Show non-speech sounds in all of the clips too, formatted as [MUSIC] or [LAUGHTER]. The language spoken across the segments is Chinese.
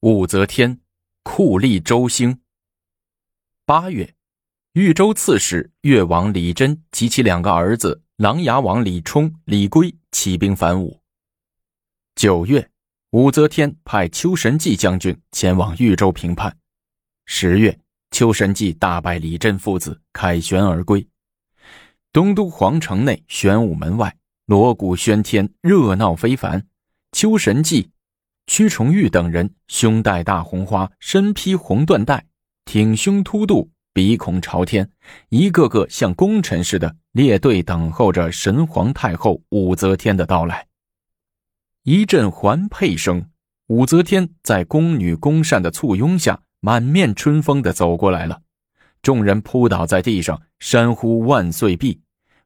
武则天，酷吏周兴。八月，豫州刺史越王李真及其两个儿子琅琊王李冲、李圭起兵反武。九月，武则天派丘神纪将军前往豫州平叛。十月，丘神纪大败李真父子，凯旋而归。东都皇城内玄武门外，锣鼓喧天，热闹非凡。丘神纪。屈崇玉等人胸戴大红花，身披红缎带，挺胸凸肚，鼻孔朝天，一个个像功臣似的列队等候着神皇太后武则天的到来。一阵环佩声，武则天在宫女宫扇的簇拥下，满面春风的走过来了。众人扑倒在地上，山呼万岁毕，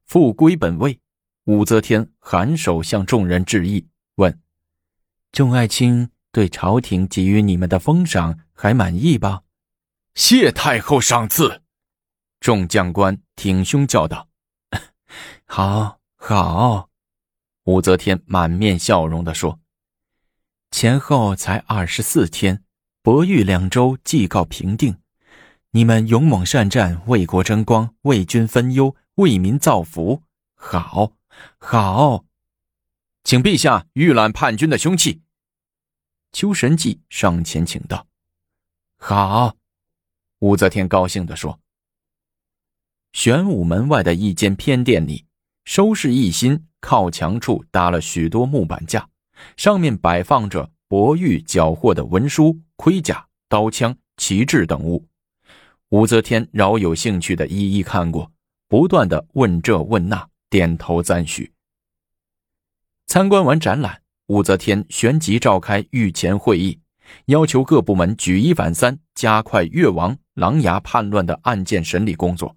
复归本位。武则天颔首向众人致意，众爱卿对朝廷给予你们的封赏还满意吧？谢太后赏赐。众将官挺胸叫道：“ [LAUGHS] 好，好。”武则天满面笑容的说：“前后才二十四天，博玉两州即告平定，你们勇猛善战，为国争光，为君分忧，为民造福。好，好，请陛下预览叛军的凶器。”秋神纪上前请道：“好。”武则天高兴地说。玄武门外的一间偏殿里，收拾一新，靠墙处搭了许多木板架，上面摆放着博玉缴获的文书、盔甲、刀枪、旗帜等物。武则天饶有兴趣的一一看过，不断的问这问那，点头赞许。参观完展览。武则天旋即召开御前会议，要求各部门举一反三，加快越王琅琊叛乱的案件审理工作。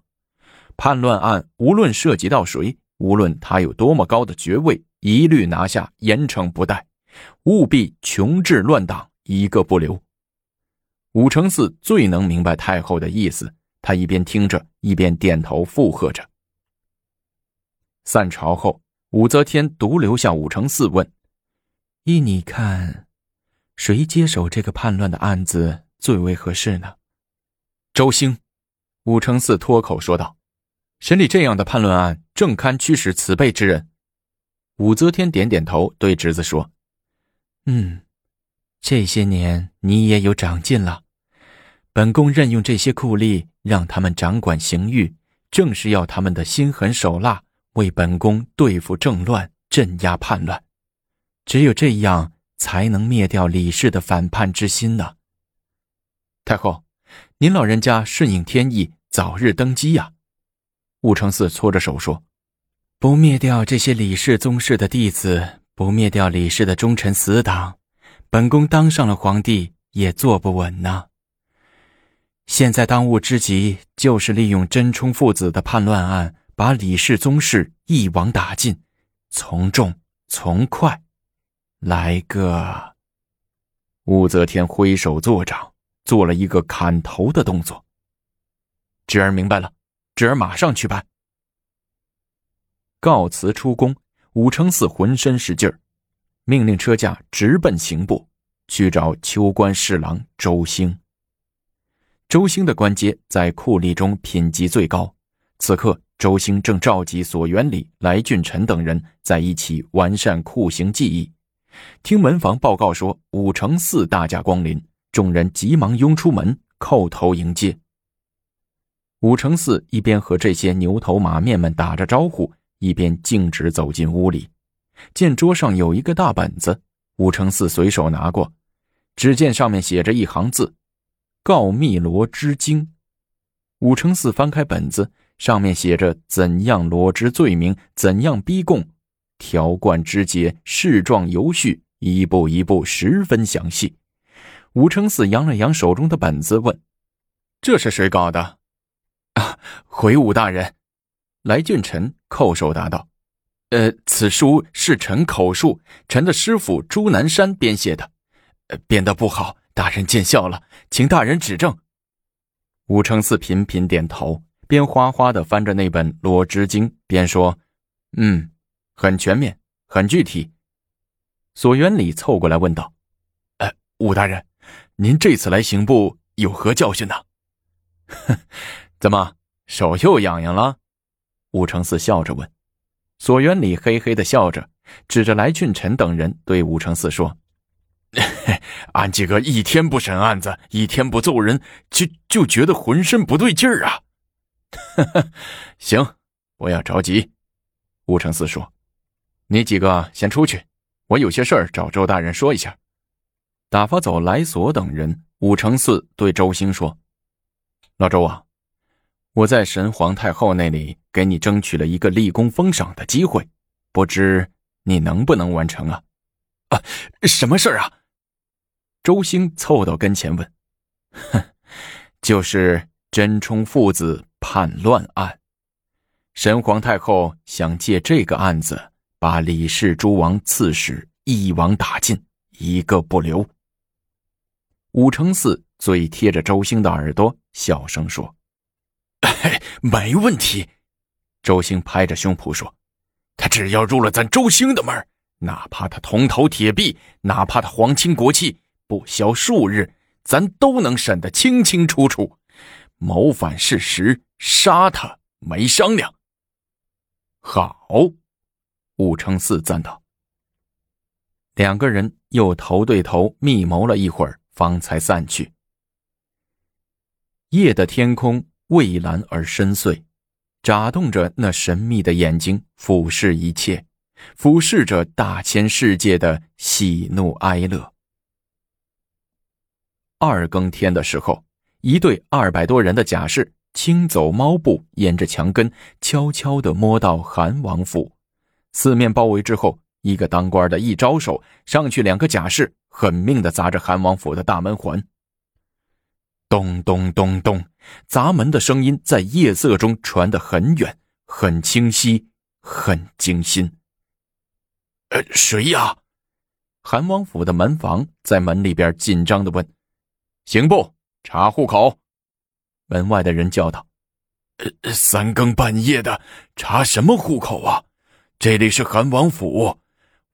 叛乱案无论涉及到谁，无论他有多么高的爵位，一律拿下，严惩不贷，务必穷治乱党，一个不留。武承嗣最能明白太后的意思，他一边听着，一边点头附和着。散朝后，武则天独留下武承嗣问。依你看，谁接手这个叛乱的案子最为合适呢？周兴，武承嗣脱口说道：“审理这样的叛乱案，正堪驱使此辈之人。”武则天点点头，对侄子说：“嗯，这些年你也有长进了。本宫任用这些酷吏，让他们掌管刑狱，正是要他们的心狠手辣，为本宫对付政乱，镇压叛乱。”只有这样，才能灭掉李氏的反叛之心呢。太后，您老人家顺应天意，早日登基呀！武承嗣搓着手说：“不灭掉这些李氏宗室的弟子，不灭掉李氏的忠臣死党，本宫当上了皇帝也坐不稳呢。现在当务之急就是利用真冲父子的叛乱案，把李氏宗室一网打尽，从重从快。”来个！武则天挥手作掌，做了一个砍头的动作。侄儿明白了，侄儿马上去办。告辞出宫，武承嗣浑身是劲儿，命令车驾直奔刑部，去找秋官侍郎周兴。周兴的官阶在酷吏中品级最高，此刻周兴正召集索元礼、来俊臣等人在一起完善酷刑技艺。听门房报告说，武承嗣大驾光临，众人急忙拥出门，叩头迎接。武承嗣一边和这些牛头马面们打着招呼，一边径直走进屋里，见桌上有一个大本子，武承嗣随手拿过，只见上面写着一行字：“告密罗之经。”武承嗣翻开本子，上面写着怎样罗织罪名，怎样逼供。条贯之节，事状游序，一步一步，十分详细。武承嗣扬了扬手中的本子，问：“这是谁搞的？”“啊，回武大人。”来俊臣叩首答道：“呃，此书是臣口述，臣的师傅朱南山编写的，呃编得不好，大人见笑了，请大人指正。”武承嗣频频点头，边哗哗的翻着那本《罗织经》，边说：“嗯。”很全面，很具体。索元礼凑过来问道：“呃，武大人，您这次来刑部有何教训呢？怎么手又痒痒了？武承嗣笑着问。索元礼嘿嘿的笑着，指着来俊臣等人对武承嗣说：“俺几个一天不审案子，一天不揍人，就就觉得浑身不对劲儿啊。”哈 [LAUGHS] 哈行，不要着急。武承嗣说：“你几个先出去，我有些事儿找周大人说一下。”打发走来所等人，武承嗣对周兴说：“老周啊。”我在神皇太后那里给你争取了一个立功封赏的机会，不知你能不能完成啊？啊，什么事儿啊？周兴凑到跟前问：“哼，[LAUGHS] 就是真冲父子叛乱案，神皇太后想借这个案子把李氏诸王刺史一网打尽，一个不留。”武承嗣嘴贴着周兴的耳朵，小声说。没问题，[LAUGHS] 周兴拍着胸脯说：“他只要入了咱周兴的门，哪怕他铜头铁臂，哪怕他皇亲国戚，不消数日，咱都能审得清清楚楚。谋反事实，杀他没商量。”好，武承嗣赞道。两个人又头对头密谋了一会儿，方才散去。夜的天空。蔚蓝而深邃，眨动着那神秘的眼睛，俯视一切，俯视着大千世界的喜怒哀乐。二更天的时候，一队二百多人的甲士轻走猫步，沿着墙根悄悄地摸到韩王府。四面包围之后，一个当官的一招手，上去两个甲士狠命地砸着韩王府的大门环。咚咚咚咚，砸门的声音在夜色中传得很远，很清晰，很惊心。呃，谁呀？韩王府的门房在门里边紧张的问：“刑部查户口。”门外的人叫道：“呃，三更半夜的查什么户口啊？这里是韩王府，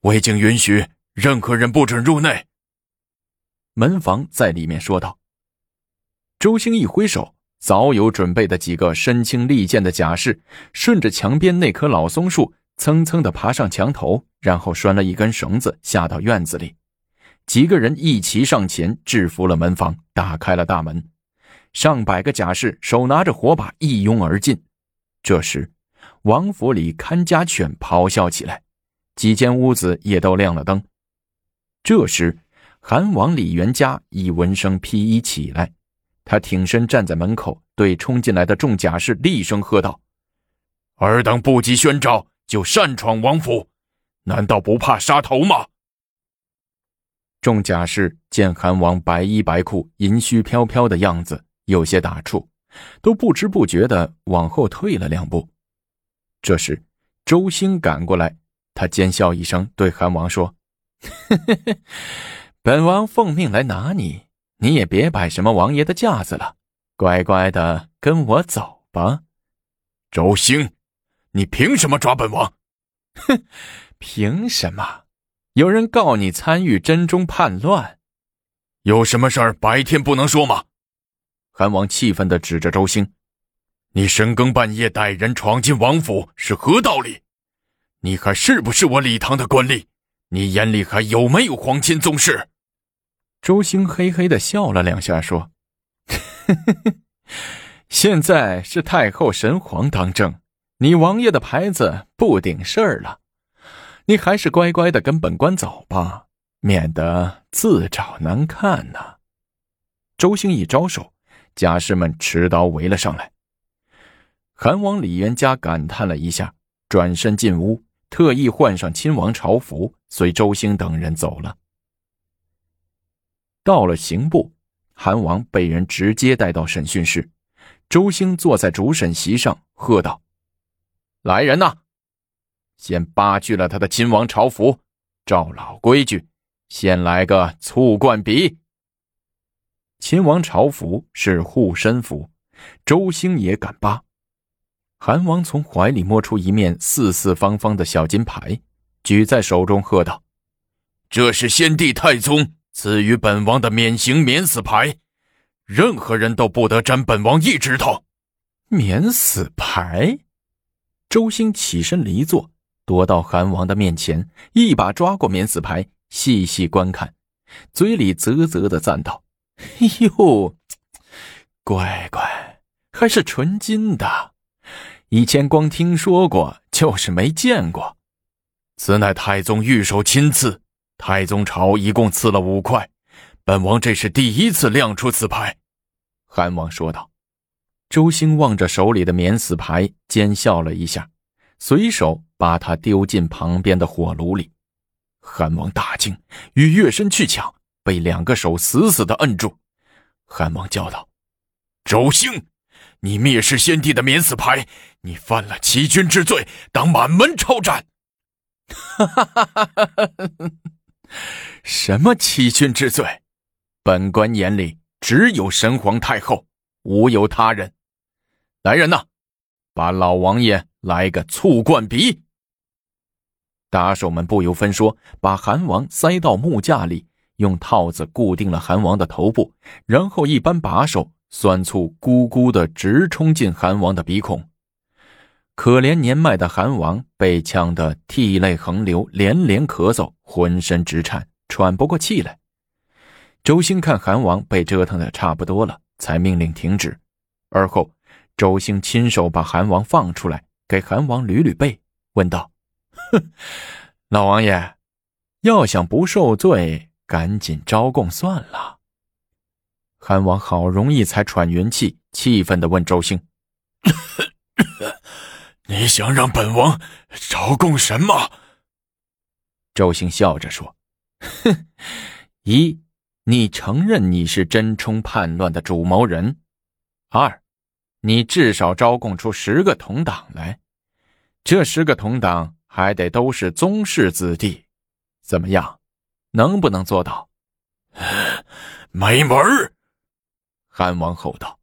我已经允许任何人不准入内。”门房在里面说道。周兴一挥手，早有准备的几个身轻力健的甲士，顺着墙边那棵老松树，蹭蹭的爬上墙头，然后拴了一根绳子下到院子里。几个人一齐上前制服了门房，打开了大门。上百个甲士手拿着火把一拥而进。这时，王府里看家犬咆哮起来，几间屋子也都亮了灯。这时，韩王李元嘉已闻声披衣起来。他挺身站在门口，对冲进来的众甲士厉声喝道：“尔等不及宣召就擅闯王府，难道不怕杀头吗？”众甲士见韩王白衣白裤、银须飘飘的样子，有些打怵，都不知不觉的往后退了两步。这时，周兴赶过来，他奸笑一声，对韩王说：“本王奉命来拿你。”你也别摆什么王爷的架子了，乖乖的跟我走吧。周兴，你凭什么抓本王？哼，[LAUGHS] 凭什么？有人告你参与真中叛乱，有什么事儿白天不能说吗？韩王气愤的指着周兴：“你深更半夜带人闯进王府是何道理？你还是不是我李唐的官吏？你眼里还有没有皇亲宗室？”周兴嘿嘿的笑了两下，说：“现在是太后、神皇当政，你王爷的牌子不顶事儿了。你还是乖乖的跟本官走吧，免得自找难看呐。”周兴一招手，甲士们持刀围了上来。韩王李元嘉感叹了一下，转身进屋，特意换上亲王朝服，随周兴等人走了。到了刑部，韩王被人直接带到审讯室。周兴坐在主审席上，喝道：“来人呐，先扒去了他的亲王朝服。照老规矩，先来个醋灌鼻。秦王朝服是护身符，周兴也敢扒。韩王从怀里摸出一面四四方方的小金牌，举在手中，喝道：‘这是先帝太宗。’赐予本王的免刑免死牌，任何人都不得沾本王一指头。免死牌。周兴起身离座，躲到韩王的面前，一把抓过免死牌，细细观看，嘴里啧啧的赞道：“ [LAUGHS] 哎呦，乖乖，还是纯金的。以前光听说过，就是没见过。此乃太宗御手亲赐，太宗朝一共赐了五块，本王这是第一次亮出此牌。”韩王说道。周兴望着手里的免死牌，奸笑了一下，随手把它丢进旁边的火炉里。韩王大惊，欲跃身去抢，被两个手死死的摁住。韩王叫道：“周兴，你蔑视先帝的免死牌，你犯了欺君之罪，当满门抄斩！”哈哈哈哈哈！什么欺君之罪？本官眼里只有神皇太后，无有他人。来人呐，把老王爷来个醋灌鼻！打手们不由分说，把韩王塞到木架里，用套子固定了韩王的头部，然后一扳把手，酸醋咕咕的直冲进韩王的鼻孔。可怜年迈的韩王被呛得涕泪横流，连连咳嗽，浑身直颤，喘不过气来。周兴看韩王被折腾的差不多了，才命令停止，而后。周兴亲手把韩王放出来，给韩王捋捋背，问道：“哼，老王爷，要想不受罪，赶紧招供算了。”韩王好容易才喘匀气，气愤的问周兴：“ [COUGHS] 你想让本王招供什么？”周兴笑着说：“哼，[LAUGHS] 一，你承认你是真冲叛乱的主谋人；二。”你至少招供出十个同党来，这十个同党还得都是宗室子弟，怎么样？能不能做到？[SIGHS] 没门儿！韩王吼道：“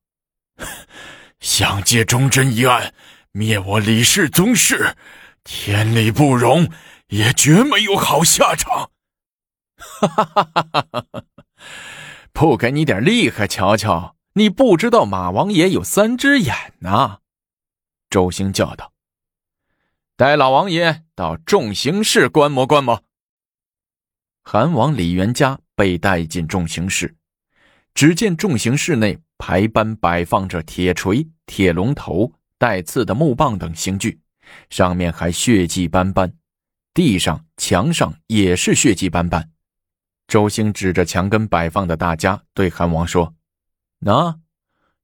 [LAUGHS] 想借忠贞一案灭我李氏宗室，天理不容，也绝没有好下场！”哈哈哈哈哈哈！不给你点厉害瞧瞧！你不知道马王爷有三只眼呐！周兴叫道：“带老王爷到重刑室观摩观摩。”韩王李元嘉被带进重刑室，只见重刑室内排班摆放着铁锤、铁龙头、带刺的木棒等刑具，上面还血迹斑斑，地上、墙上也是血迹斑斑。周兴指着墙根摆放的大家，对韩王说。那，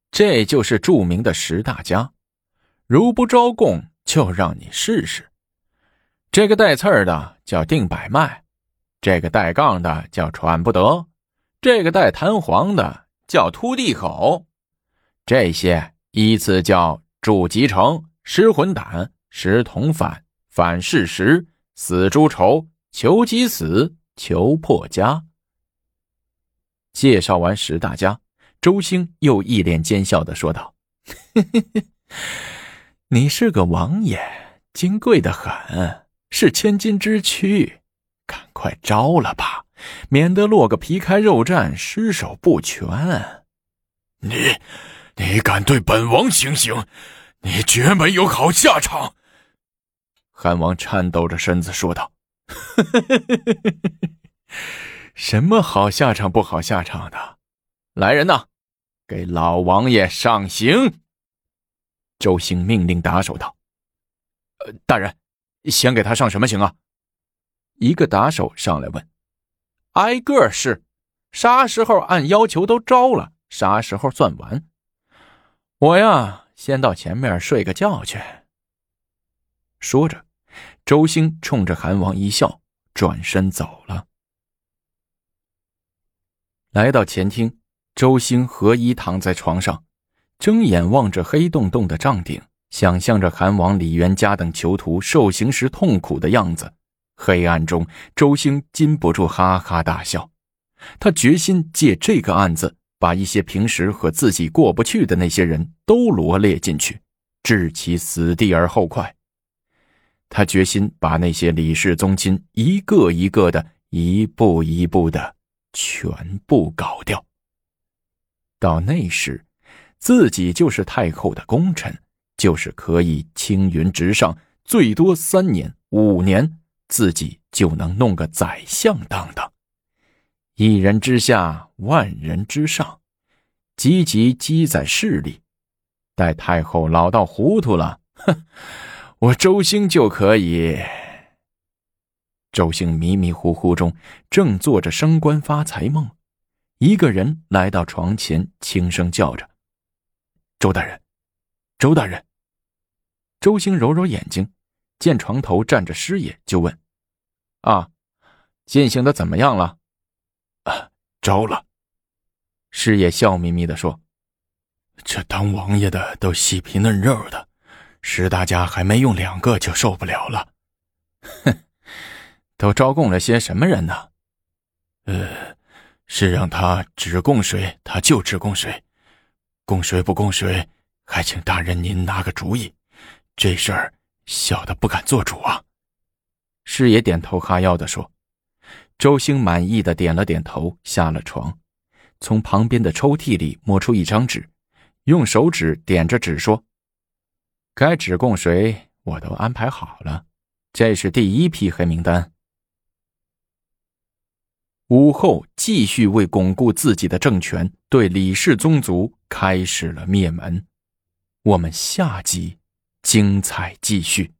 这就是著名的十大家。如不招供，就让你试试。这个带刺儿的叫定百脉，这个带杠的叫喘不得，这个带弹簧的叫突地口，这些依次叫筑集成、失魂胆、失同反、反事实、死猪仇、求己死、求破家。介绍完十大家。周兴又一脸奸笑的说道：“ [LAUGHS] 你是个王爷，金贵的很，是千金之躯，赶快招了吧，免得落个皮开肉绽，尸首不全。”你，你敢对本王行刑，你绝没有好下场。”韩王颤抖着身子说道：“ [LAUGHS] 什么好下场不好下场的？来人呐！”给老王爷上刑！周兴命令打手道：“呃，大人，先给他上什么刑啊？”一个打手上来问：“挨个是，啥时候按要求都招了，啥时候算完？我呀，先到前面睡个觉去。”说着，周兴冲着韩王一笑，转身走了。来到前厅。周兴合衣躺在床上，睁眼望着黑洞洞的帐顶，想象着韩王李元嘉等囚徒受刑时痛苦的样子。黑暗中，周兴禁不住哈哈大笑。他决心借这个案子，把一些平时和自己过不去的那些人都罗列进去，置其死地而后快。他决心把那些李氏宗亲一个一个的、一步一步的全部搞掉。到那时，自己就是太后的功臣，就是可以青云直上，最多三年五年，自己就能弄个宰相当当。一人之下，万人之上，积极积攒势力。待太后老到糊涂了，哼，[LAUGHS] 我周兴就可以。周兴迷迷糊糊中正做着升官发财梦，一个人来到床前，轻声叫着：“周大人，周大人。”周兴揉揉眼睛，见床头站着师爷，就问：“啊，进行的怎么样了？”“啊，招了。”师爷笑眯眯的说。这当王爷的都细皮嫩肉的，石大家还没用两个就受不了了。哼，都招供了些什么人呢？呃，是让他只供水，他就只供水；供水不供水，还请大人您拿个主意。这事儿小的不敢做主啊。师爷点头哈腰的说。周兴满意的点了点头，下了床，从旁边的抽屉里摸出一张纸。用手指点着纸说：“该指供谁，我都安排好了。这是第一批黑名单。”武后继续为巩固自己的政权，对李氏宗族开始了灭门。我们下集精彩继续。